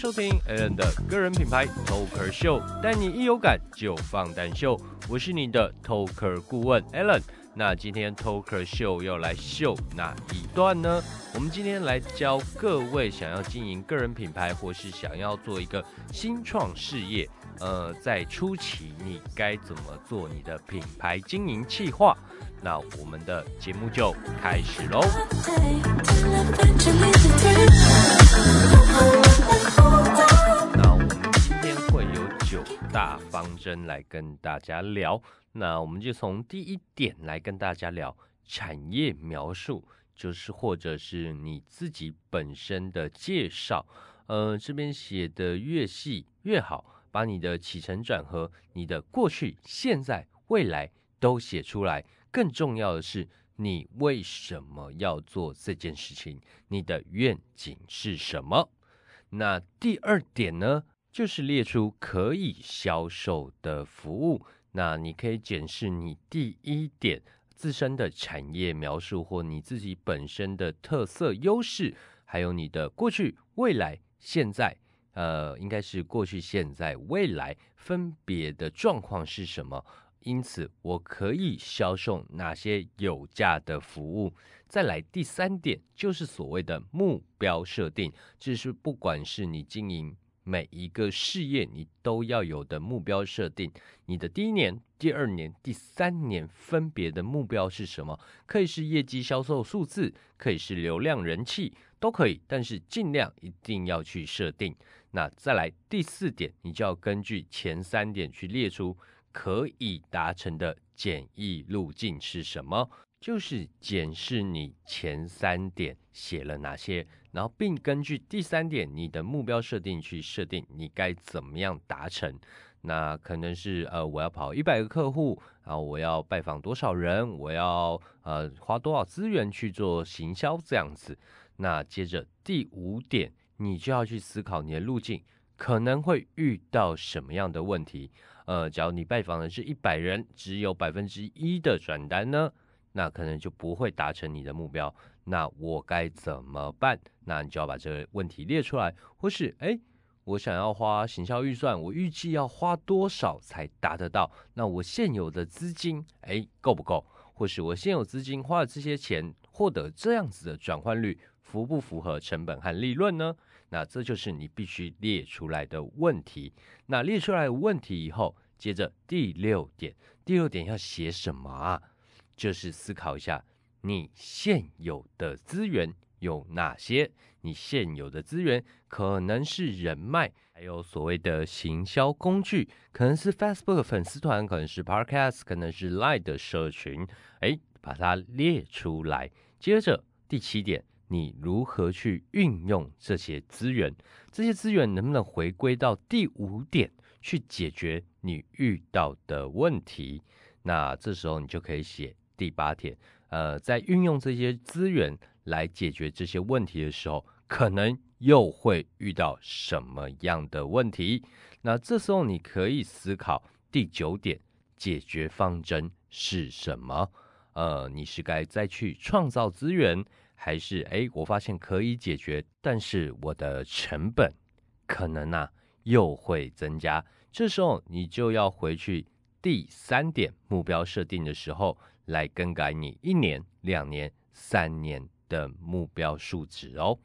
收听 Alan 的个人品牌 Talker 秀，带你一有感就放胆秀。我是你的 Talker 顾问 Alan。那今天 Talker 秀要来秀哪一段呢？我们今天来教各位想要经营个人品牌，或是想要做一个新创事业，呃，在初期你该怎么做你的品牌经营计划？那我们的节目就开始喽。那我们今天会有九大方针来跟大家聊。那我们就从第一点来跟大家聊产业描述，就是或者是你自己本身的介绍。呃，这边写的越细越好，把你的起承转合、你的过去、现在、未来都写出来。更重要的是，你为什么要做这件事情？你的愿景是什么？那第二点呢，就是列出可以销售的服务。那你可以检视你第一点自身的产业描述，或你自己本身的特色优势，还有你的过去、未来、现在，呃，应该是过去、现在、未来分别的状况是什么？因此，我可以销售哪些有价的服务？再来第三点，就是所谓的目标设定，这是不管是你经营每一个事业，你都要有的目标设定。你的第一年、第二年、第三年分别的目标是什么？可以是业绩销售数字，可以是流量人气，都可以。但是尽量一定要去设定。那再来第四点，你就要根据前三点去列出。可以达成的简易路径是什么？就是检视你前三点写了哪些，然后并根据第三点你的目标设定去设定你该怎么样达成。那可能是呃，我要跑一百个客户，然后我要拜访多少人，我要呃花多少资源去做行销这样子。那接着第五点，你就要去思考你的路径可能会遇到什么样的问题。呃，假如你拜访的是一百人，只有百分之一的转单呢，那可能就不会达成你的目标。那我该怎么办？那你就要把这个问题列出来，或是哎，我想要花行销预算，我预计要花多少才达得到？那我现有的资金哎够不够？或是我现有资金花了这些钱，获得这样子的转换率，符不符合成本和利润呢？那这就是你必须列出来的问题。那列出来问题以后，接着第六点，第六点要写什么啊？就是思考一下你现有的资源有哪些。你现有的资源可能是人脉，还有所谓的行销工具，可能是 Facebook 粉丝团，可能是 Podcast，可能是 Line 的社群。哎，把它列出来。接着第七点。你如何去运用这些资源？这些资源能不能回归到第五点去解决你遇到的问题？那这时候你就可以写第八点。呃，在运用这些资源来解决这些问题的时候，可能又会遇到什么样的问题？那这时候你可以思考第九点，解决方针是什么？呃，你是该再去创造资源？还是哎，我发现可以解决，但是我的成本可能啊又会增加。这时候你就要回去第三点目标设定的时候来更改你一年、两年、三年的目标数值哦。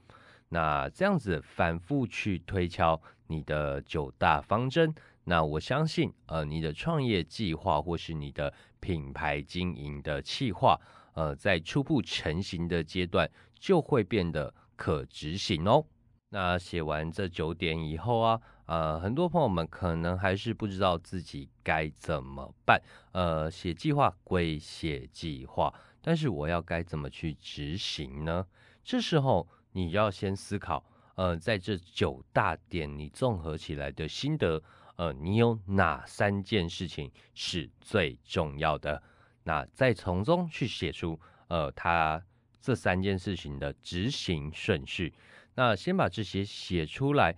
那这样子反复去推敲你的九大方针，那我相信呃，你的创业计划或是你的品牌经营的计划。呃，在初步成型的阶段，就会变得可执行哦。那写完这九点以后啊，呃，很多朋友们可能还是不知道自己该怎么办。呃，写计划归写计划，但是我要该怎么去执行呢？这时候你要先思考，呃，在这九大点你综合起来的心得，呃，你有哪三件事情是最重要的？那再从中去写出，呃，他这三件事情的执行顺序。那先把这些写出来，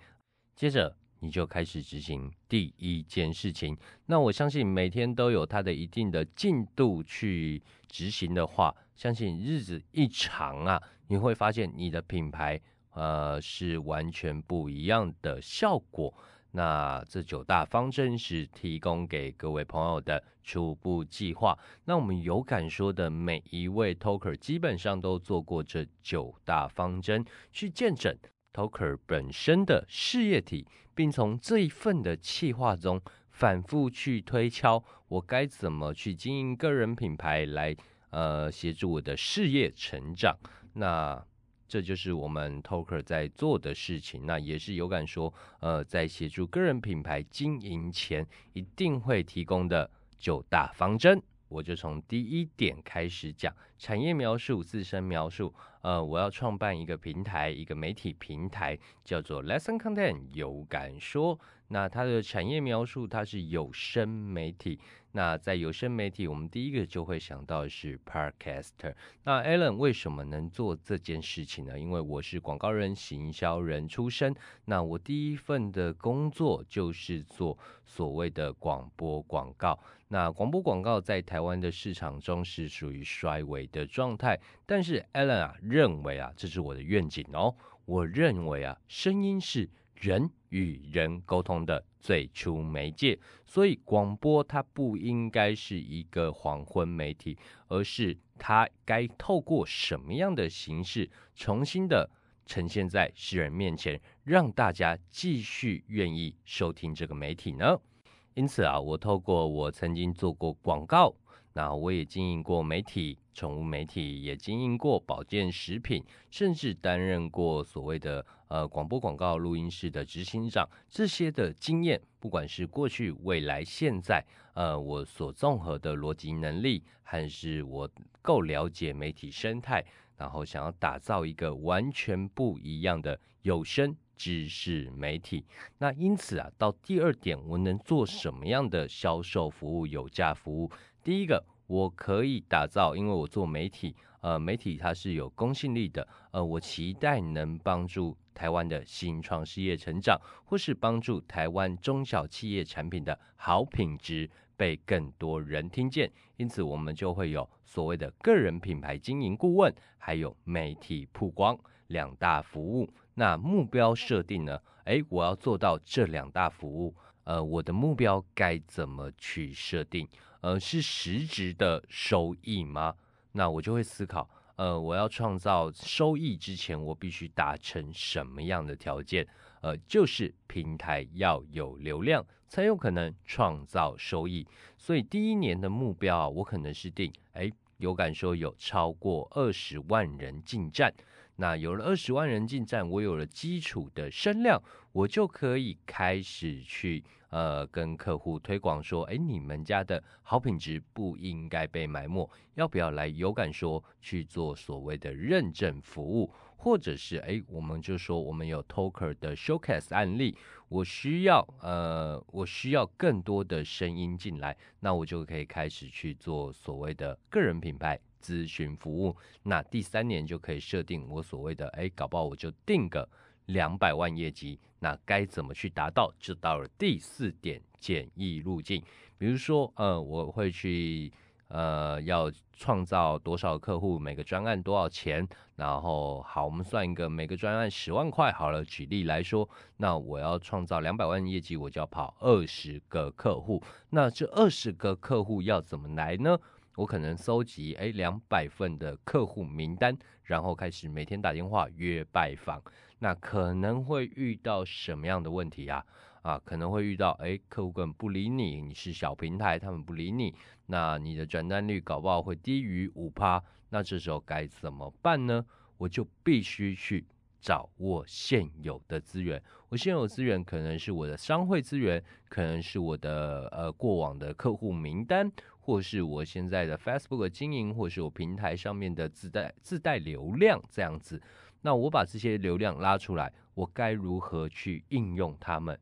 接着你就开始执行第一件事情。那我相信每天都有它的一定的进度去执行的话，相信日子一长啊，你会发现你的品牌呃，是完全不一样的效果。那这九大方针是提供给各位朋友的初步计划。那我们有感说的每一位 talker 基本上都做过这九大方针，去见证 talker 本身的事业体，并从这一份的计划中反复去推敲，我该怎么去经营个人品牌，来呃协助我的事业成长。那这就是我们 Toker 在做的事情，那也是有感说，呃，在协助个人品牌经营前，一定会提供的九大方针。我就从第一点开始讲，产业描述、自身描述。呃，我要创办一个平台，一个媒体平台，叫做 Lesson Content 有感说。那它的产业描述，它是有声媒体。那在有声媒体，我们第一个就会想到是 Podcaster。那 Alan 为什么能做这件事情呢？因为我是广告人、行销人出身。那我第一份的工作就是做所谓的广播广告。那广播广告在台湾的市场中是属于衰微的状态。但是 Alan 啊认为啊，这是我的愿景哦。我认为啊，声音是。人与人沟通的最初媒介，所以广播它不应该是一个黄昏媒体，而是它该透过什么样的形式重新的呈现在世人面前，让大家继续愿意收听这个媒体呢？因此啊，我透过我曾经做过广告。那我也经营过媒体、宠物媒体，也经营过保健食品，甚至担任过所谓的呃广播广告录音室的执行长。这些的经验，不管是过去、未来、现在，呃，我所综合的逻辑能力，还是我够了解媒体生态，然后想要打造一个完全不一样的有声知识媒体。那因此啊，到第二点，我能做什么样的销售服务、有价服务？第一个，我可以打造，因为我做媒体，呃，媒体它是有公信力的，呃，我期待能帮助台湾的新创事业成长，或是帮助台湾中小企业产品的好品质被更多人听见，因此我们就会有所谓的个人品牌经营顾问，还有媒体曝光两大服务。那目标设定呢？诶，我要做到这两大服务，呃，我的目标该怎么去设定？呃，是实质的收益吗？那我就会思考，呃，我要创造收益之前，我必须达成什么样的条件？呃，就是平台要有流量，才有可能创造收益。所以第一年的目标啊，我可能是定，哎，有敢说有超过二十万人进站。那有了二十万人进站，我有了基础的声量，我就可以开始去。呃，跟客户推广说，哎，你们家的好品质不应该被埋没，要不要来有感说去做所谓的认证服务，或者是哎，我们就说我们有 Talker 的 Showcase 案例，我需要呃，我需要更多的声音进来，那我就可以开始去做所谓的个人品牌咨询服务。那第三年就可以设定我所谓的哎，搞不好我就定个。两百万业绩，那该怎么去达到？就到了第四点简易路径。比如说，呃，我会去，呃，要创造多少客户，每个专案多少钱？然后，好，我们算一个每个专案十万块好了。举例来说，那我要创造两百万业绩，我就要跑二十个客户。那这二十个客户要怎么来呢？我可能搜集诶两百份的客户名单，然后开始每天打电话约拜访。那可能会遇到什么样的问题啊？啊，可能会遇到，哎，客户根本不理你，你是小平台，他们不理你，那你的转单率搞不好会低于五趴，那这时候该怎么办呢？我就必须去找我现有的资源，我现有资源可能是我的商会资源，可能是我的呃过往的客户名单，或是我现在的 Facebook 经营，或是我平台上面的自带自带流量这样子。那我把这些流量拉出来，我该如何去应用它们？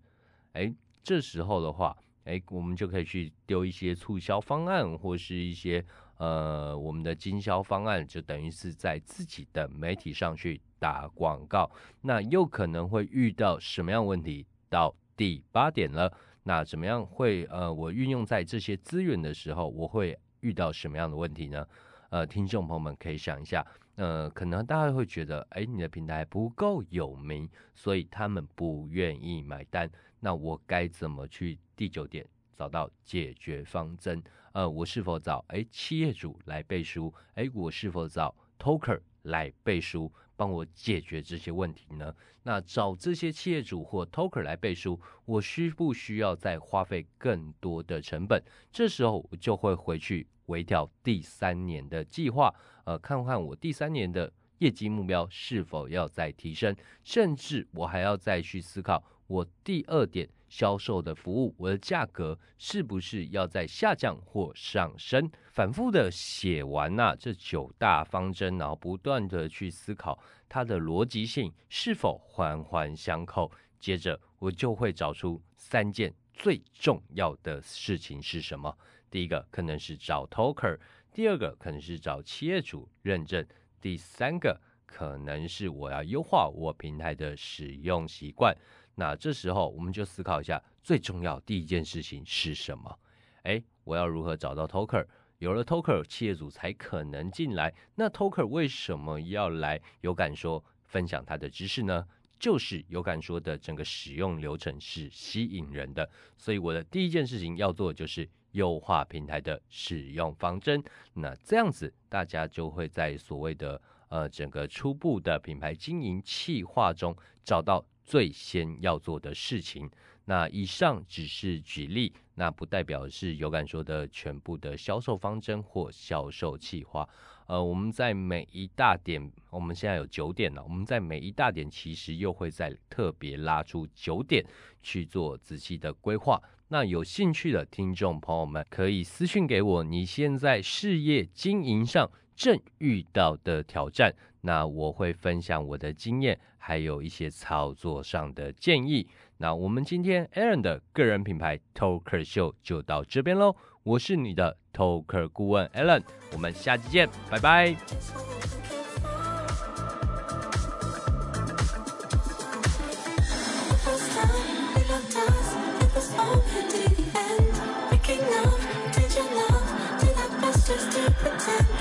哎，这时候的话，哎，我们就可以去丢一些促销方案，或是一些呃我们的经销方案，就等于是在自己的媒体上去打广告。那又可能会遇到什么样问题？到第八点了，那怎么样会呃我运用在这些资源的时候，我会遇到什么样的问题呢？呃，听众朋友们可以想一下，呃，可能大家会觉得，哎，你的平台不够有名，所以他们不愿意买单。那我该怎么去第九点找到解决方针？呃，我是否找哎企业主来背书？哎，我是否找 Toker 来背书？帮我解决这些问题呢？那找这些企业主或 Toker 来背书，我需不需要再花费更多的成本？这时候我就会回去微调第三年的计划，呃，看看我第三年的业绩目标是否要再提升，甚至我还要再去思考我第二点。销售的服务，我的价格是不是要在下降或上升？反复的写完呐这九大方针，然后不断的去思考它的逻辑性是否环环相扣。接着我就会找出三件最重要的事情是什么。第一个可能是找 Toker，第二个可能是找企业主认证，第三个可能是我要优化我平台的使用习惯。那这时候我们就思考一下，最重要第一件事情是什么？哎，我要如何找到 Toker？有了 Toker，企业主才可能进来。那 Toker 为什么要来有感说分享他的知识呢？就是有感说的整个使用流程是吸引人的，所以我的第一件事情要做就是优化平台的使用方针。那这样子，大家就会在所谓的呃整个初步的品牌经营企划中找到。最先要做的事情，那以上只是举例，那不代表是有感说的全部的销售方针或销售计划。呃，我们在每一大点，我们现在有九点了，我们在每一大点其实又会再特别拉出九点去做仔细的规划。那有兴趣的听众朋友们可以私信给我，你现在事业经营上正遇到的挑战。那我会分享我的经验，还有一些操作上的建议。那我们今天 Aaron 的个人品牌 TOKER 秀就到这边喽。我是你的 TOKER 顾问 Alan，我们下期见，拜拜。Just to pretend